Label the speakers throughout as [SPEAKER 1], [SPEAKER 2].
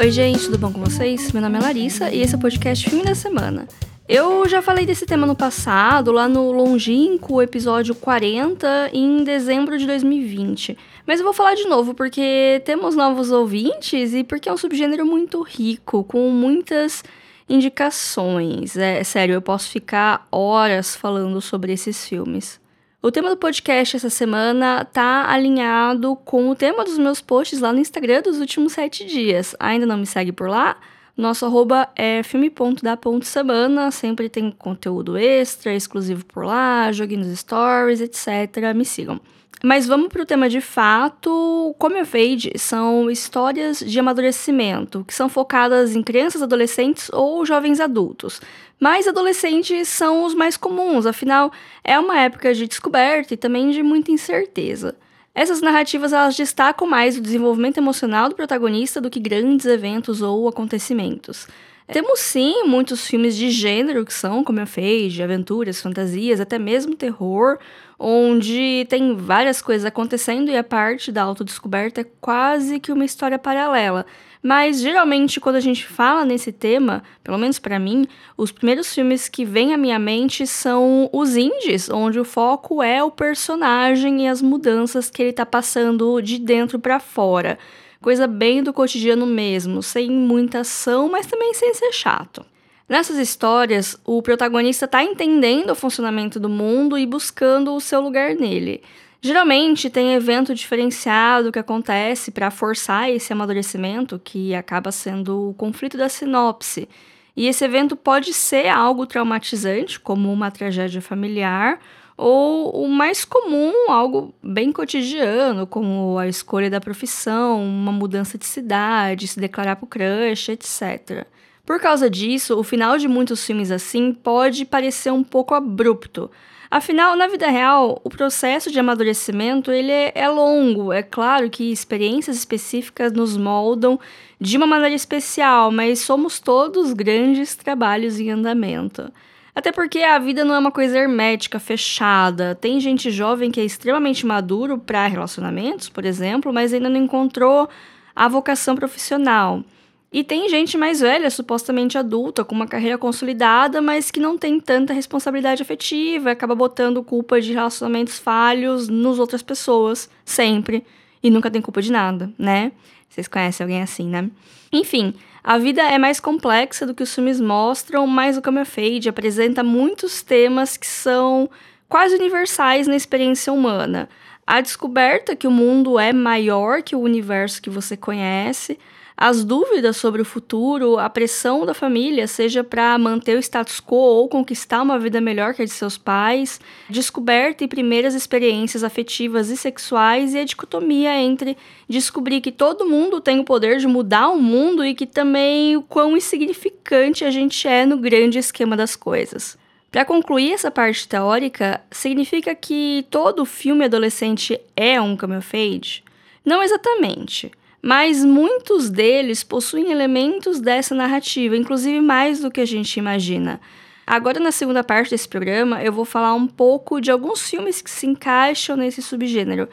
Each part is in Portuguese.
[SPEAKER 1] Oi, gente, tudo bom com vocês? Meu nome é Larissa e esse é o podcast Filme da Semana. Eu já falei desse tema no passado, lá no longínquo episódio 40, em dezembro de 2020. Mas eu vou falar de novo porque temos novos ouvintes e porque é um subgênero muito rico, com muitas indicações. É sério, eu posso ficar horas falando sobre esses filmes. O tema do podcast essa semana tá alinhado com o tema dos meus posts lá no Instagram dos últimos sete dias. Ainda não me segue por lá? Nosso arroba é filme.da.semana, sempre tem conteúdo extra, exclusivo por lá, joguinhos stories, etc. Me sigam. Mas vamos para o tema de fato. Como of Age são histórias de amadurecimento, que são focadas em crianças, adolescentes ou jovens adultos. Mas adolescentes são os mais comuns, afinal, é uma época de descoberta e também de muita incerteza. Essas narrativas elas destacam mais o desenvolvimento emocional do protagonista do que grandes eventos ou acontecimentos. Temos sim muitos filmes de gênero que são como eu fez, de aventuras, fantasias, até mesmo terror, onde tem várias coisas acontecendo e a parte da autodescoberta é quase que uma história paralela. Mas geralmente quando a gente fala nesse tema, pelo menos para mim, os primeiros filmes que vêm à minha mente são os indies, onde o foco é o personagem e as mudanças que ele tá passando de dentro para fora. Coisa bem do cotidiano mesmo, sem muita ação, mas também sem ser chato. Nessas histórias, o protagonista está entendendo o funcionamento do mundo e buscando o seu lugar nele. Geralmente tem evento diferenciado que acontece para forçar esse amadurecimento, que acaba sendo o conflito da sinopse. E esse evento pode ser algo traumatizante, como uma tragédia familiar, ou o mais comum, algo bem cotidiano, como a escolha da profissão, uma mudança de cidade, se declarar pro crush, etc. Por causa disso, o final de muitos filmes assim pode parecer um pouco abrupto. Afinal, na vida real, o processo de amadurecimento ele é, é longo. É claro que experiências específicas nos moldam de uma maneira especial, mas somos todos grandes trabalhos em andamento. Até porque a vida não é uma coisa hermética, fechada. Tem gente jovem que é extremamente maduro para relacionamentos, por exemplo, mas ainda não encontrou a vocação profissional. E tem gente mais velha, supostamente adulta, com uma carreira consolidada, mas que não tem tanta responsabilidade afetiva, acaba botando culpa de relacionamentos falhos nas outras pessoas, sempre, e nunca tem culpa de nada, né? Vocês conhecem alguém assim, né? Enfim, a vida é mais complexa do que os filmes mostram, mas o Camera Fade apresenta muitos temas que são quase universais na experiência humana. A descoberta que o mundo é maior que o universo que você conhece, as dúvidas sobre o futuro, a pressão da família, seja para manter o status quo ou conquistar uma vida melhor que a de seus pais, descoberta e primeiras experiências afetivas e sexuais e a dicotomia entre descobrir que todo mundo tem o poder de mudar o mundo e que também o quão insignificante a gente é no grande esquema das coisas. Para concluir essa parte teórica, significa que todo filme adolescente é um coming? Não exatamente mas muitos deles possuem elementos dessa narrativa, inclusive mais do que a gente imagina. Agora, na segunda parte desse programa, eu vou falar um pouco de alguns filmes que se encaixam nesse subgênero.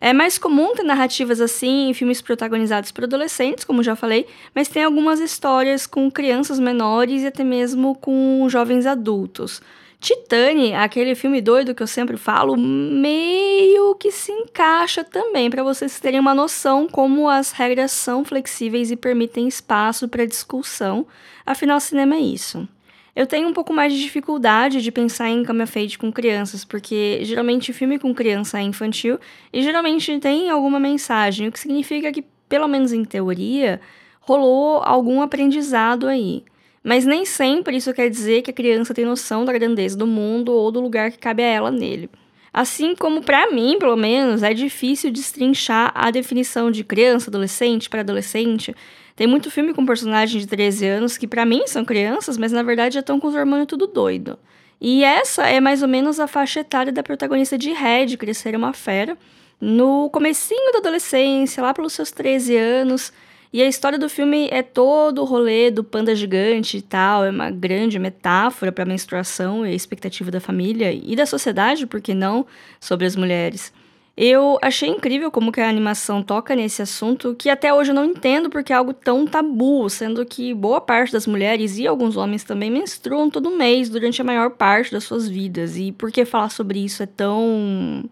[SPEAKER 1] É mais comum ter narrativas assim em filmes protagonizados por adolescentes, como já falei, mas tem algumas histórias com crianças menores e até mesmo com jovens adultos. Titane, aquele filme doido que eu sempre falo, meio se encaixa também, para vocês terem uma noção como as regras são flexíveis e permitem espaço para discussão. Afinal, cinema é isso. Eu tenho um pouco mais de dificuldade de pensar em Cama Fade com crianças, porque geralmente filme com criança é infantil e geralmente tem alguma mensagem, o que significa que, pelo menos em teoria, rolou algum aprendizado aí. Mas nem sempre isso quer dizer que a criança tem noção da grandeza do mundo ou do lugar que cabe a ela nele. Assim como para mim, pelo menos, é difícil destrinchar a definição de criança, adolescente para adolescente. Tem muito filme com personagens de 13 anos que para mim são crianças, mas na verdade já estão com os hormônios tudo doido. E essa é mais ou menos a faixa etária da protagonista de Red, Crescer uma Fera, no comecinho da adolescência, lá pelos seus 13 anos, e a história do filme é todo o rolê do panda gigante e tal, é uma grande metáfora para a menstruação e a expectativa da família e da sociedade, por que não, sobre as mulheres. Eu achei incrível como que a animação toca nesse assunto, que até hoje eu não entendo porque é algo tão tabu, sendo que boa parte das mulheres e alguns homens também menstruam todo mês durante a maior parte das suas vidas. E por que falar sobre isso é tão.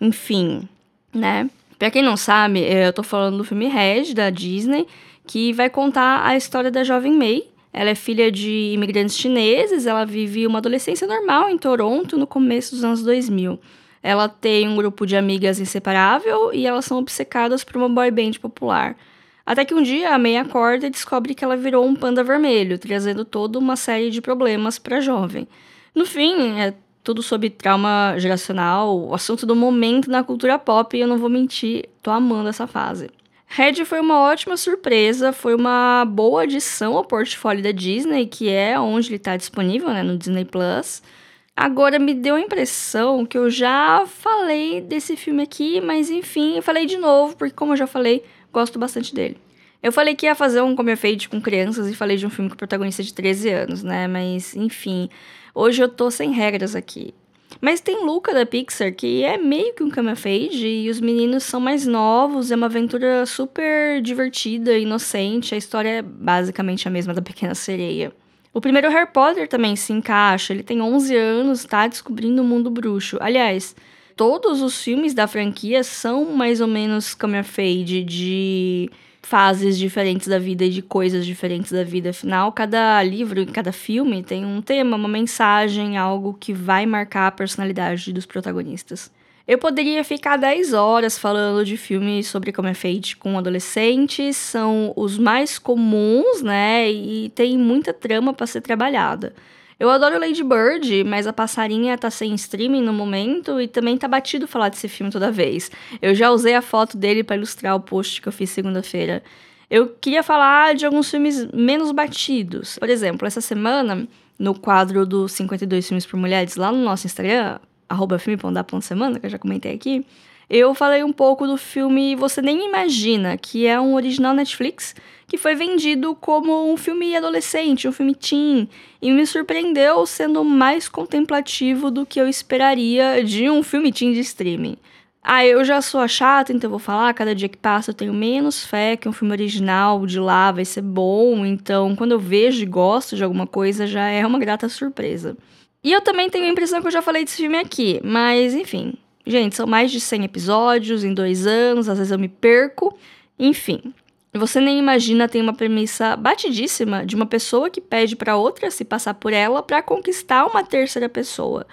[SPEAKER 1] enfim, né? Pra quem não sabe, eu tô falando do filme Red, da Disney, que vai contar a história da jovem May. Ela é filha de imigrantes chineses, ela vive uma adolescência normal em Toronto no começo dos anos 2000. Ela tem um grupo de amigas inseparável e elas são obcecadas por uma boy band popular. Até que um dia a May acorda e descobre que ela virou um panda vermelho, trazendo toda uma série de problemas para a jovem. No fim, é tudo sobre trauma geracional, o assunto do momento na cultura pop, e eu não vou mentir, tô amando essa fase. Red foi uma ótima surpresa, foi uma boa adição ao portfólio da Disney, que é onde ele está disponível, né, no Disney Plus. Agora me deu a impressão que eu já falei desse filme aqui, mas enfim, eu falei de novo, porque como eu já falei, gosto bastante dele. Eu falei que ia fazer um Come Fade com crianças e falei de um filme com protagonista de 13 anos, né? Mas enfim, hoje eu tô sem regras aqui. Mas tem Luca da Pixar, que é meio que um Come Fade, e os meninos são mais novos, é uma aventura super divertida, inocente, a história é basicamente a mesma da Pequena Sereia. O primeiro Harry Potter também se encaixa, ele tem 11 anos, tá descobrindo o mundo bruxo. Aliás, todos os filmes da franquia são mais ou menos come fade de fases diferentes da vida e de coisas diferentes da vida. Afinal, cada livro, cada filme tem um tema, uma mensagem, algo que vai marcar a personalidade dos protagonistas. Eu poderia ficar 10 horas falando de filmes sobre como é feito com adolescentes, são os mais comuns, né? E tem muita trama para ser trabalhada. Eu adoro Lady Bird, mas a passarinha tá sem streaming no momento e também tá batido falar desse filme toda vez. Eu já usei a foto dele para ilustrar o post que eu fiz segunda-feira. Eu queria falar de alguns filmes menos batidos. Por exemplo, essa semana, no quadro dos 52 filmes por mulheres lá no nosso Instagram, arroba que eu já comentei aqui, eu falei um pouco do filme Você Nem Imagina, que é um original Netflix que foi vendido como um filme adolescente, um filme teen, e me surpreendeu sendo mais contemplativo do que eu esperaria de um filme teen de streaming. Ah, eu já sou a chata, então eu vou falar, cada dia que passa eu tenho menos fé que um filme original de lá vai ser bom, então quando eu vejo e gosto de alguma coisa já é uma grata surpresa. E eu também tenho a impressão que eu já falei desse filme aqui, mas enfim. Gente, são mais de 100 episódios em dois anos, às vezes eu me perco. Enfim, você nem imagina tem uma premissa batidíssima de uma pessoa que pede para outra se passar por ela para conquistar uma terceira pessoa.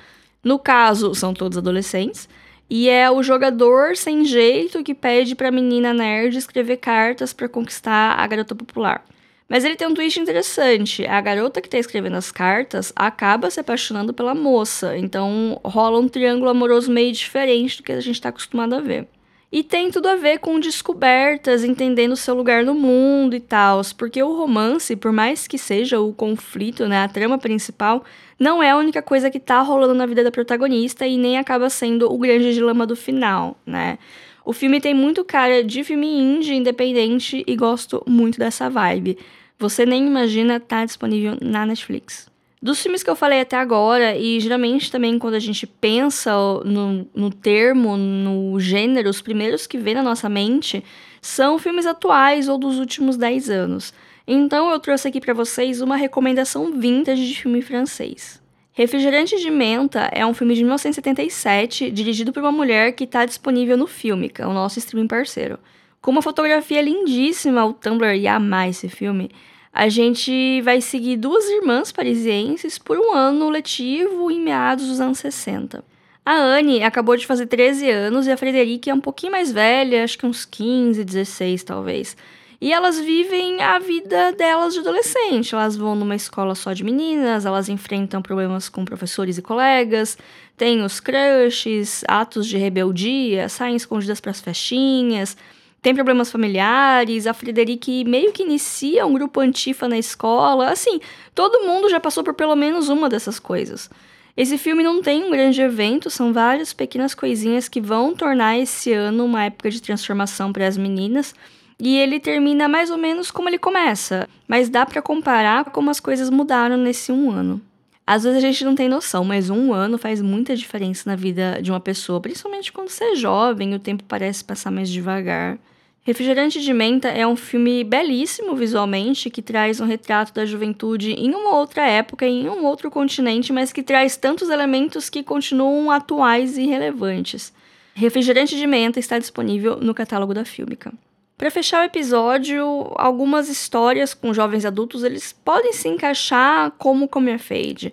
[SPEAKER 1] No caso, são todos adolescentes, e é o jogador sem jeito que pede para menina nerd escrever cartas para conquistar a garota popular. Mas ele tem um twist interessante. A garota que está escrevendo as cartas acaba se apaixonando pela moça. Então rola um triângulo amoroso meio diferente do que a gente está acostumado a ver. E tem tudo a ver com descobertas, entendendo o seu lugar no mundo e tal. Porque o romance, por mais que seja o conflito, né, a trama principal, não é a única coisa que tá rolando na vida da protagonista e nem acaba sendo o grande dilema do final, né? O filme tem muito cara de filme indie, independente, e gosto muito dessa vibe. Você nem imagina tá disponível na Netflix. Dos filmes que eu falei até agora, e geralmente também quando a gente pensa no, no termo, no gênero, os primeiros que vêm na nossa mente são filmes atuais ou dos últimos 10 anos. Então eu trouxe aqui para vocês uma recomendação vintage de filme francês. Refrigerante de Menta é um filme de 1977, dirigido por uma mulher que está disponível no Filmica, o nosso streaming parceiro. Com uma fotografia lindíssima, o Tumblr ia amar esse filme a gente vai seguir duas irmãs parisienses por um ano letivo em meados dos anos 60. A Anne acabou de fazer 13 anos e a Frederique é um pouquinho mais velha, acho que uns 15, 16 talvez. E elas vivem a vida delas de adolescente. Elas vão numa escola só de meninas, elas enfrentam problemas com professores e colegas, têm os crushes, atos de rebeldia, saem escondidas para as festinhas, tem problemas familiares, a Frederique meio que inicia um grupo antifa na escola. Assim, todo mundo já passou por pelo menos uma dessas coisas. Esse filme não tem um grande evento, são várias pequenas coisinhas que vão tornar esse ano uma época de transformação para as meninas. E ele termina mais ou menos como ele começa, mas dá para comparar como as coisas mudaram nesse um ano. Às vezes a gente não tem noção, mas um ano faz muita diferença na vida de uma pessoa, principalmente quando você é jovem, o tempo parece passar mais devagar. Refrigerante de Menta é um filme belíssimo visualmente, que traz um retrato da juventude em uma outra época, em um outro continente, mas que traz tantos elementos que continuam atuais e relevantes. Refrigerante de Menta está disponível no catálogo da Filmica. Para fechar o episódio, algumas histórias com jovens adultos eles podem se encaixar como coming of age.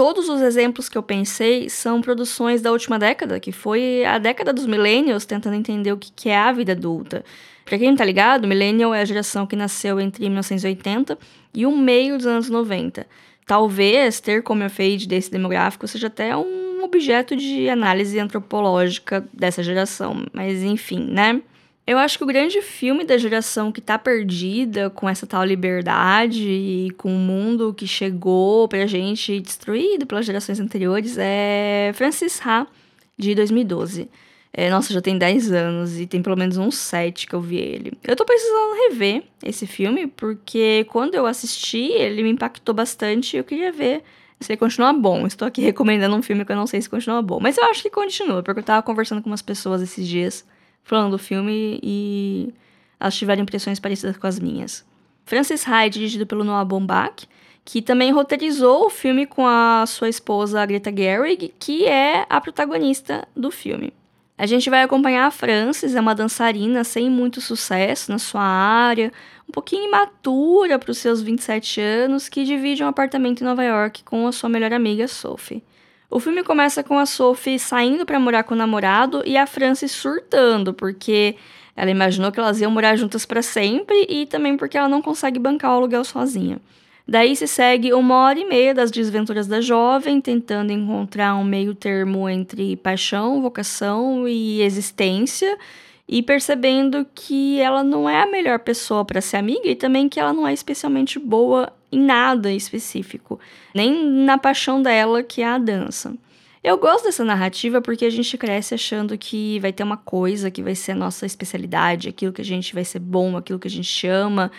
[SPEAKER 1] Todos os exemplos que eu pensei são produções da última década, que foi a década dos millennials tentando entender o que é a vida adulta. Para quem não tá ligado, millennial é a geração que nasceu entre 1980 e o meio dos anos 90. Talvez ter como of age desse demográfico seja até um objeto de análise antropológica dessa geração, mas enfim, né? Eu acho que o grande filme da geração que tá perdida com essa tal liberdade e com o mundo que chegou pra gente destruído pelas gerações anteriores é Francis Ha, de 2012. É, nossa, já tem 10 anos e tem pelo menos uns 7 que eu vi ele. Eu tô precisando rever esse filme, porque quando eu assisti, ele me impactou bastante e eu queria ver se ele continua bom. Estou aqui recomendando um filme que eu não sei se continua bom. Mas eu acho que continua, porque eu tava conversando com umas pessoas esses dias falando do filme e elas tiveram impressões parecidas com as minhas. Francis Hyde, dirigido pelo Noah Baumbach, que também roteirizou o filme com a sua esposa Greta Gerwig, que é a protagonista do filme. A gente vai acompanhar a Frances, é uma dançarina sem muito sucesso na sua área, um pouquinho imatura para os seus 27 anos, que divide um apartamento em Nova York com a sua melhor amiga Sophie. O filme começa com a Sophie saindo para morar com o namorado e a Frances surtando, porque ela imaginou que elas iam morar juntas para sempre e também porque ela não consegue bancar o aluguel sozinha. Daí se segue uma hora e meia das desventuras da jovem, tentando encontrar um meio termo entre paixão, vocação e existência, e percebendo que ela não é a melhor pessoa para ser amiga e também que ela não é especialmente boa em nada específico, nem na paixão dela, que é a dança. Eu gosto dessa narrativa porque a gente cresce achando que vai ter uma coisa que vai ser a nossa especialidade, aquilo que a gente vai ser bom, aquilo que a gente chama,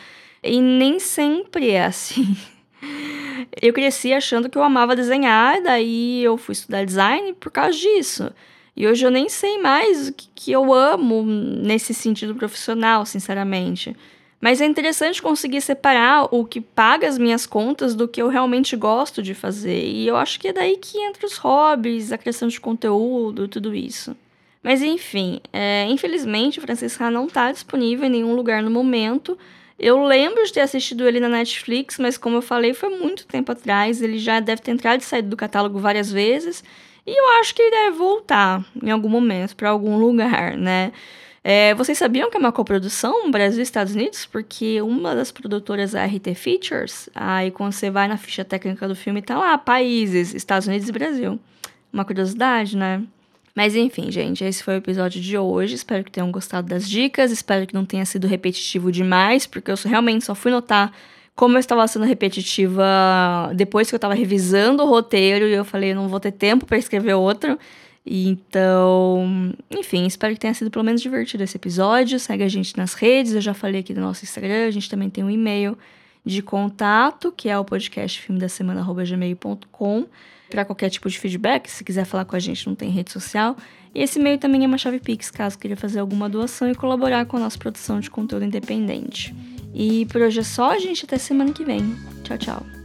[SPEAKER 1] e nem sempre é assim. Eu cresci achando que eu amava desenhar, daí eu fui estudar design por causa disso. E hoje eu nem sei mais o que, que eu amo nesse sentido profissional, sinceramente. Mas é interessante conseguir separar o que paga as minhas contas do que eu realmente gosto de fazer. E eu acho que é daí que entra os hobbies, a criação de conteúdo, tudo isso. Mas enfim, é, infelizmente o Francisca não está disponível em nenhum lugar no momento. Eu lembro de ter assistido ele na Netflix, mas como eu falei, foi muito tempo atrás. Ele já deve ter entrado e saído do catálogo várias vezes. E eu acho que ele deve voltar em algum momento para algum lugar, né? É, vocês sabiam que é uma coprodução Brasil e Estados Unidos? Porque uma das produtoras é a RT Features. Aí quando você vai na ficha técnica do filme, tá lá, países, Estados Unidos e Brasil. Uma curiosidade, né? Mas enfim, gente, esse foi o episódio de hoje. Espero que tenham gostado das dicas. Espero que não tenha sido repetitivo demais, porque eu realmente só fui notar como eu estava sendo repetitiva depois que eu estava revisando o roteiro e eu falei, não vou ter tempo para escrever outro. Então, enfim, espero que tenha sido pelo menos divertido esse episódio. Segue a gente nas redes, eu já falei aqui do nosso Instagram, a gente também tem um e-mail de contato, que é o podcast filme da para qualquer tipo de feedback, se quiser falar com a gente, não tem rede social. E esse e-mail também é uma chave Pix, caso queira fazer alguma doação e colaborar com a nossa produção de conteúdo independente. E por hoje é só, gente. Até semana que vem. Tchau, tchau.